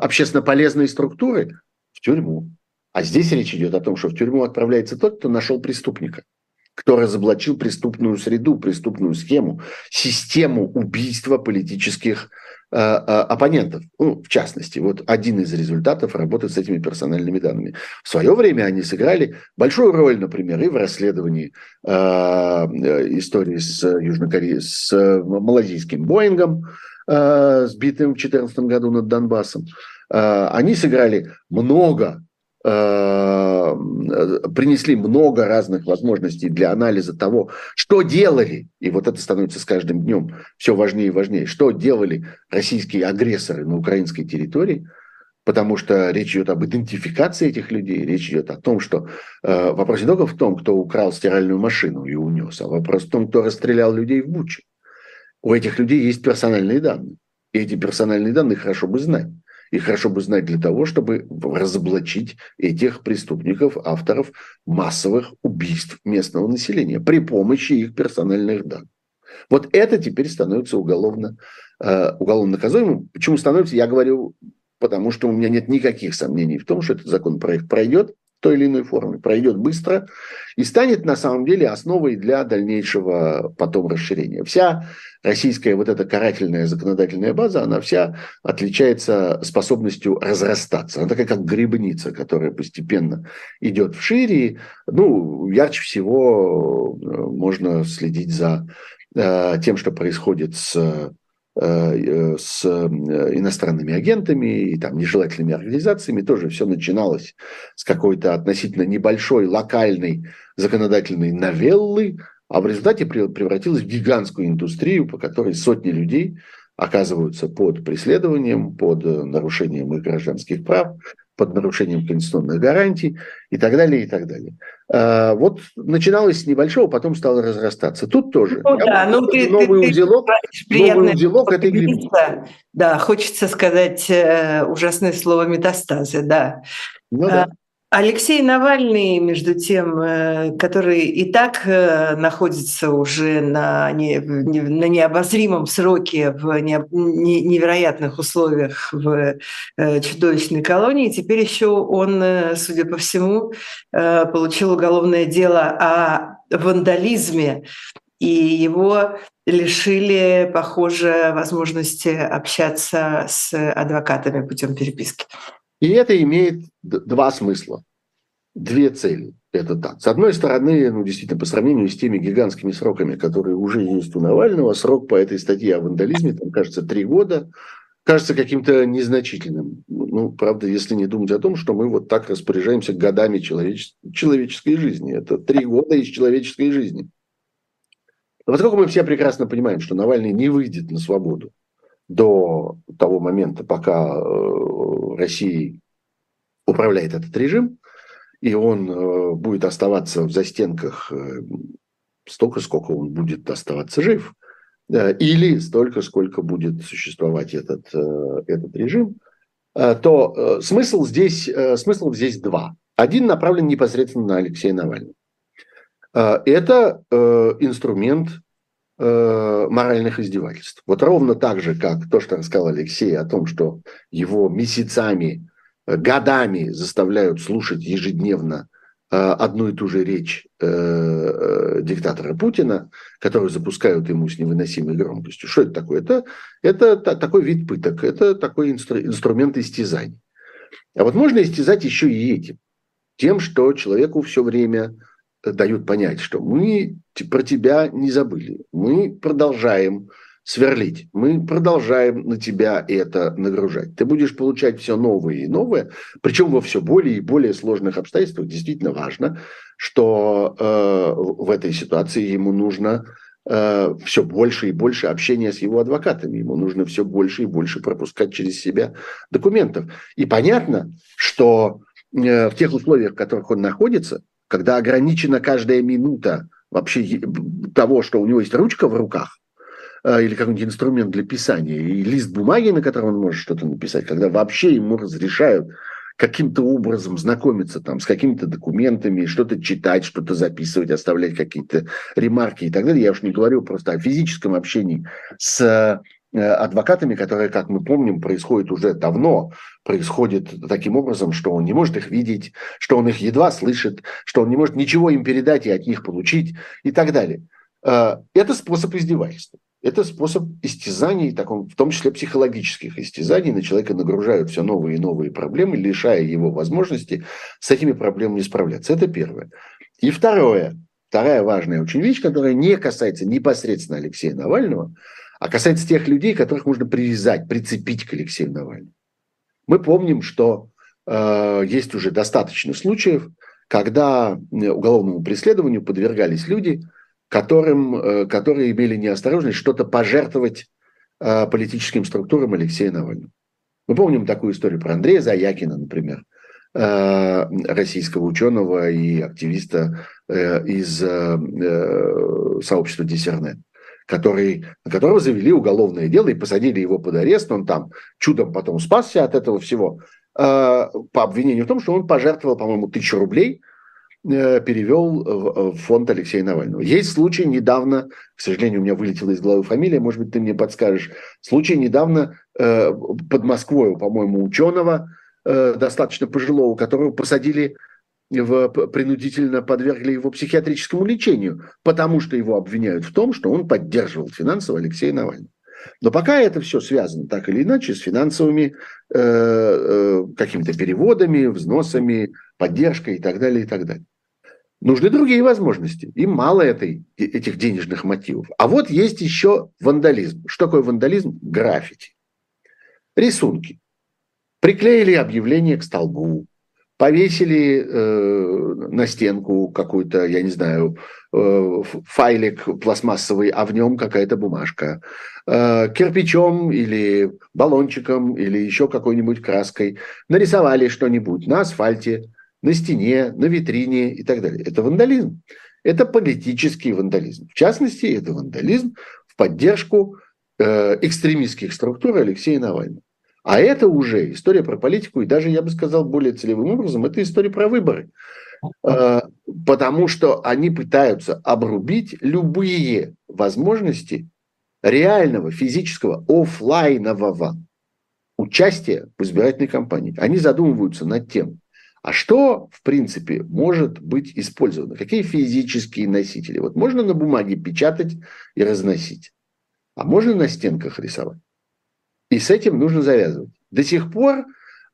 общественно полезной структуры в тюрьму. А здесь речь идет о том, что в тюрьму отправляется тот, кто нашел преступника, кто разоблачил преступную среду, преступную схему, систему убийства политических оппонентов. Ну, в частности, вот один из результатов работы с этими персональными данными. В свое время они сыграли большую роль, например, и в расследовании э, истории с Южнокореей, с малазийским Боингом, сбитым в 2014 году над Донбассом. Они сыграли много Э, принесли много разных возможностей для анализа того, что делали, и вот это становится с каждым днем все важнее и важнее, что делали российские агрессоры на украинской территории, потому что речь идет об идентификации этих людей, речь идет о том, что э, вопрос не только в том, кто украл стиральную машину и унес, а вопрос в том, кто расстрелял людей в Буче. У этих людей есть персональные данные, и эти персональные данные хорошо бы знать. И хорошо бы знать для того, чтобы разоблачить этих преступников, авторов массовых убийств местного населения при помощи их персональных данных. Вот это теперь становится уголовно, э, уголовно наказуемым. Почему становится, я говорю, потому что у меня нет никаких сомнений в том, что этот законопроект пройдет той или иной форме, пройдет быстро и станет на самом деле основой для дальнейшего потом расширения. Вся российская вот эта карательная законодательная база, она вся отличается способностью разрастаться. Она такая, как грибница, которая постепенно идет в шире. Ну, ярче всего э, можно следить за э, тем, что происходит с с э, иностранными агентами и там нежелательными организациями. Тоже все начиналось с какой-то относительно небольшой локальной законодательной новеллы, а в результате превратилось в гигантскую индустрию, по которой сотни людей оказываются под преследованием, под э, нарушением их гражданских прав, под нарушением конституционных гарантий и так далее, и так далее. А, вот начиналось с небольшого, потом стало разрастаться. Тут тоже. Ну, да, ну, ты, новый, ты, узелок, ты новый узелок этой грибницы. Да, хочется сказать э, ужасное слово метастазы, да. Ну, да. Алексей Навальный, между тем, э, который и так э, находится уже на, не, на необозримом сроке в невероятных условиях в э, чудовищной колонии, теперь еще он, судя по всему, получил уголовное дело о вандализме, и его лишили, похоже, возможности общаться с адвокатами путем переписки. И это имеет два смысла, две цели. Это так. С одной стороны, ну, действительно, по сравнению с теми гигантскими сроками, которые уже есть у Навального, срок по этой статье о вандализме, там, кажется, три года, кажется каким-то незначительным. Ну, правда, если не думать о том, что мы вот так распоряжаемся годами человеч... человеческой жизни. Это три года из человеческой жизни. Но поскольку мы все прекрасно понимаем, что Навальный не выйдет на свободу до того момента, пока э, Россией управляет этот режим, и он э, будет оставаться в застенках э, столько, сколько он будет оставаться жив, или столько, сколько будет существовать этот, э, этот режим, то смысл здесь, смысл здесь два. Один направлен непосредственно на Алексея Навального. Это инструмент моральных издевательств. Вот ровно так же, как то, что рассказал Алексей о том, что его месяцами годами заставляют слушать ежедневно э, одну и ту же речь э, э, диктатора Путина, которую запускают ему с невыносимой громкостью. Что это такое? Это, это такой вид пыток, это такой инстру, инструмент истязаний. А вот можно истязать еще и этим. Тем, что человеку все время дают понять, что мы про тебя не забыли, мы продолжаем сверлить. Мы продолжаем на тебя это нагружать. Ты будешь получать все новое и новое, причем во все более и более сложных обстоятельствах. Действительно важно, что э, в этой ситуации ему нужно э, все больше и больше общения с его адвокатами. Ему нужно все больше и больше пропускать через себя документов. И понятно, что э, в тех условиях, в которых он находится, когда ограничена каждая минута вообще того, что у него есть ручка в руках, а, или какой-нибудь инструмент для писания, и лист бумаги, на котором он может что-то написать, когда вообще ему разрешают каким-то образом знакомиться там с какими-то документами, что-то читать, что-то записывать, оставлять какие-то ремарки и так далее. Я уж не говорю просто о физическом общении с э, адвокатами, которые, как мы помним, происходит уже давно, происходит таким образом, что он не может их видеть, что он их едва слышит, что он не может ничего им передать и от них получить и так далее. Э, это способ издевательства. Это способ истязаний, в том числе психологических истязаний. На человека нагружают все новые и новые проблемы, лишая его возможности с этими проблемами справляться. Это первое. И второе, вторая важная очень вещь, которая не касается непосредственно Алексея Навального, а касается тех людей, которых можно привязать, прицепить к Алексею Навальному. Мы помним, что э, есть уже достаточно случаев, когда уголовному преследованию подвергались люди – которым, э, которые имели неосторожность что-то пожертвовать э, политическим структурам Алексея Навального. Мы помним такую историю про Андрея Заякина, например, э, российского ученого и активиста из сообщества Диссернет, который, на которого завели уголовное дело и посадили его под арест. Он там чудом потом спасся от этого всего по обвинению в том, что он пожертвовал, по-моему, тысячу рублей Э, перевел в фонд Алексея Навального. Есть случай недавно, к сожалению, у меня вылетела из головы фамилия, может быть, ты мне подскажешь. Случай недавно э, под Москвой, по-моему, ученого, э, достаточно пожилого, которого посадили в, принудительно подвергли его психиатрическому лечению, потому что его обвиняют в том, что он поддерживал финансово Алексея Навального. Но пока это все связано так или иначе с финансовыми э, э, какими-то переводами, взносами, поддержкой и так далее, и так далее. Нужны другие возможности. Им мало этой, этих денежных мотивов. А вот есть еще вандализм. Что такое вандализм? Граффити. Рисунки. Приклеили объявление к столбу, повесили э, на стенку какой-то, я не знаю, э, файлик пластмассовый, а в нем какая-то бумажка. Э, кирпичом или баллончиком или еще какой-нибудь краской нарисовали что-нибудь на асфальте, на стене, на витрине и так далее. Это вандализм. Это политический вандализм. В частности, это вандализм в поддержку э, экстремистских структур Алексея Навального. А это уже история про политику, и даже, я бы сказал, более целевым образом, это история про выборы. Э, потому что они пытаются обрубить любые возможности реального физического офлайнового участия в избирательной кампании. Они задумываются над тем, а что, в принципе, может быть использовано? Какие физические носители? Вот можно на бумаге печатать и разносить, а можно на стенках рисовать. И с этим нужно завязывать. До сих пор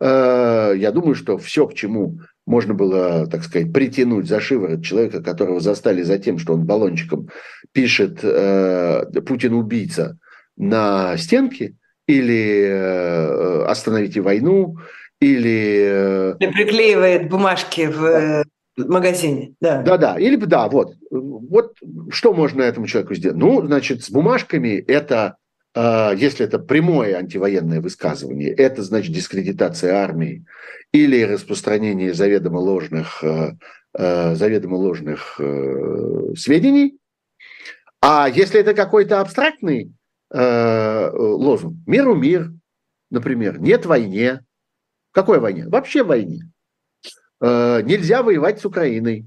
э, я думаю, что все, к чему можно было, так сказать, притянуть за шиворот человека, которого застали за тем, что он баллончиком пишет э, «Путин убийца» на стенке, или э, «Остановите войну», или... Или приклеивает бумажки в магазине, да. Да-да, или да, вот. Вот что можно этому человеку сделать? Ну, значит, с бумажками это, э, если это прямое антивоенное высказывание, это значит дискредитация армии или распространение заведомо ложных, э, э, заведомо ложных сведений. А если это какой-то абстрактный лозунг, миру мир, например, нет войне. Какой войне? Вообще войне. Э, нельзя воевать с Украиной.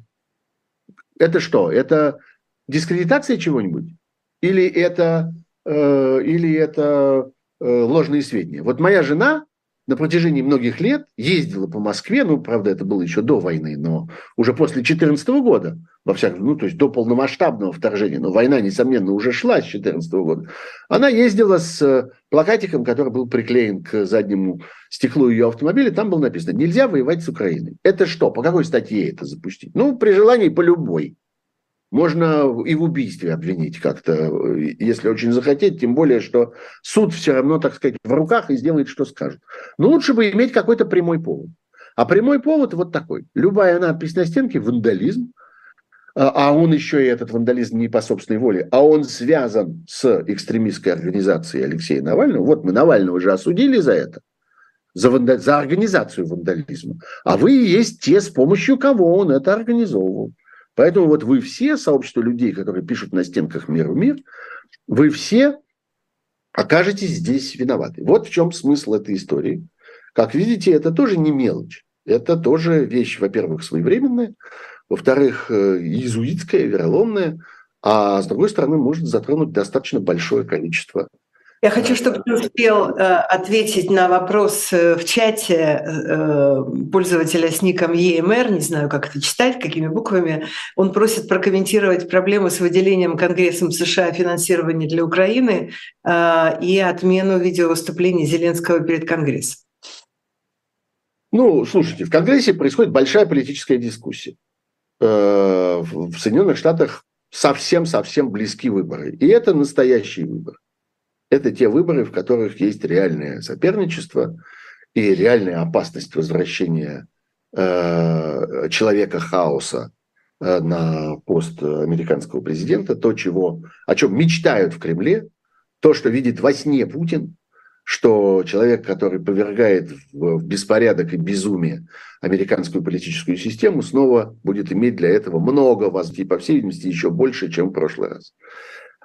Это что? Это дискредитация чего-нибудь? Или это, э, или это э, ложные сведения? Вот моя жена на протяжении многих лет ездила по Москве, ну, правда, это было еще до войны, но уже после 2014 года, во всяком, ну, то есть до полномасштабного вторжения, но война, несомненно, уже шла с 2014 года, она ездила с плакатиком, который был приклеен к заднему стеклу ее автомобиля, там было написано «Нельзя воевать с Украиной». Это что? По какой статье это запустить? Ну, при желании по любой. Можно и в убийстве обвинить как-то, если очень захотеть, тем более, что суд все равно, так сказать, в руках и сделает, что скажет. Но лучше бы иметь какой-то прямой повод. А прямой повод вот такой. Любая надпись на стенке – вандализм, а, а он еще и этот вандализм не по собственной воле, а он связан с экстремистской организацией Алексея Навального. Вот мы Навального уже осудили за это, за, ванда... за организацию вандализма. А вы и есть те, с помощью кого он это организовывал. Поэтому вот вы все, сообщество людей, которые пишут на стенках «Мир в мир», вы все окажетесь здесь виноваты. Вот в чем смысл этой истории. Как видите, это тоже не мелочь. Это тоже вещь, во-первых, своевременная, во-вторых, э, иезуитская, вероломная, а с другой стороны, может затронуть достаточно большое количество я хочу, чтобы ты успел э, ответить на вопрос э, в чате э, пользователя с ником EMR, не знаю, как это читать, какими буквами. Он просит прокомментировать проблемы с выделением Конгрессом США финансирования для Украины и отмену видеовыступлений Зеленского перед Конгрессом. Ну, слушайте, в Конгрессе происходит большая политическая дискуссия. В Соединенных Штатах совсем-совсем близки выборы. И это настоящий выбор это те выборы, в которых есть реальное соперничество и реальная опасность возвращения э, человека хаоса э, на пост американского президента, то, чего, о чем мечтают в Кремле, то, что видит во сне Путин, что человек, который повергает в беспорядок и безумие американскую политическую систему, снова будет иметь для этого много возможностей, по всей видимости, еще больше, чем в прошлый раз.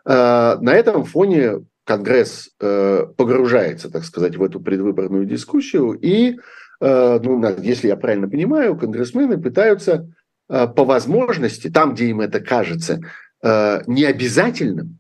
Э, на этом фоне Конгресс э, погружается, так сказать, в эту предвыборную дискуссию, и, э, ну, если я правильно понимаю, конгрессмены пытаются э, по возможности, там, где им это кажется необязательным,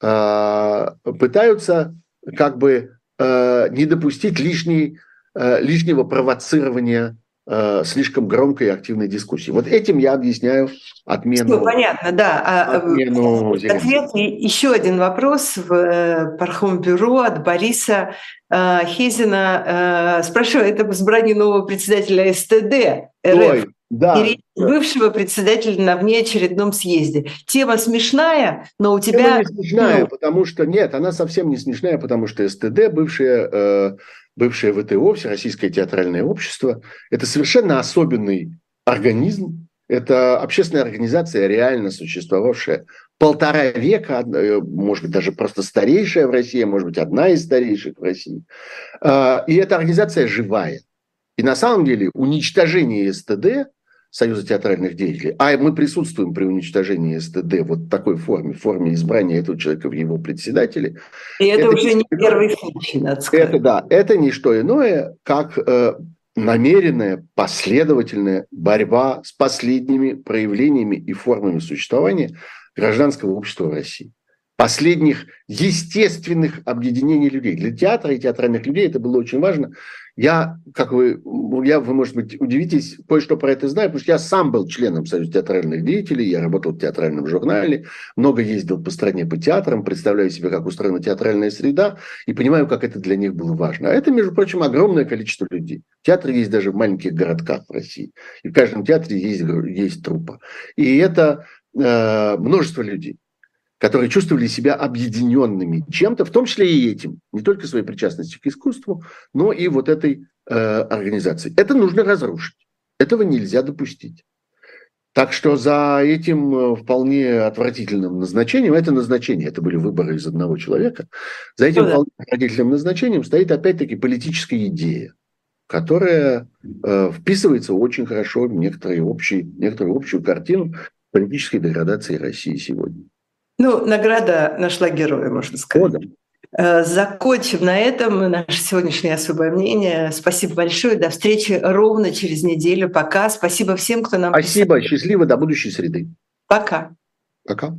пытаются как бы не допустить лишней, лишнего провоцирования Э, слишком громкой и активной дискуссии. Вот этим я объясняю отмену. Все понятно, да. А, отмену Ответ, еще один вопрос в э, Пархом-бюро от Бориса э, Хезина. Спрашиваю, это в избрании нового председателя СТД РФ. Ой, да. И бывшего председателя на внеочередном съезде. Тема смешная, но у тебя... Тема не смешная, ну... потому что... Нет, она совсем не смешная, потому что СТД, бывшая бывшее ВТО, Всероссийское театральное общество, это совершенно особенный организм, это общественная организация, реально существовавшая полтора века, э, может быть, даже просто старейшая в России, может быть, одна из старейших в России. А, и эта организация живая. И на самом деле уничтожение СТД Союза театральных деятелей, а мы присутствуем при уничтожении СТД вот в такой форме, в форме избрания этого человека в его председателе. И это, это уже не первый случай, надо сказать. Это, да, это не что иное, как э, намеренная, последовательная борьба с последними проявлениями и формами существования гражданского общества в России. Последних естественных объединений людей. Для театра и театральных людей это было очень важно. Я, как вы, я, вы, может быть, удивитесь, кое-что про это знаю, потому что я сам был членом Союза театральных деятелей, я работал в театральном журнале, много ездил по стране по театрам, представляю себе, как устроена театральная среда, и понимаю, как это для них было важно. А это, между прочим, огромное количество людей. Театры есть даже в маленьких городках в России. И в каждом театре есть, есть трупа. И это э, множество людей которые чувствовали себя объединенными чем-то, в том числе и этим, не только своей причастностью к искусству, но и вот этой э, организацией. Это нужно разрушить. Этого нельзя допустить. Так что за этим э, вполне отвратительным назначением, это назначение, это были выборы из одного человека, за этим ну, да. вполне отвратительным назначением стоит опять-таки политическая идея, которая э, вписывается очень хорошо в некоторые общие, некоторую общую картину политической деградации России сегодня. Ну, награда нашла героя, можно сказать. О, Закончим на этом наше сегодняшнее особое мнение. Спасибо большое. До встречи ровно через неделю. Пока. Спасибо всем, кто нам... Спасибо. Писал. Счастливо. До будущей среды. Пока. Пока.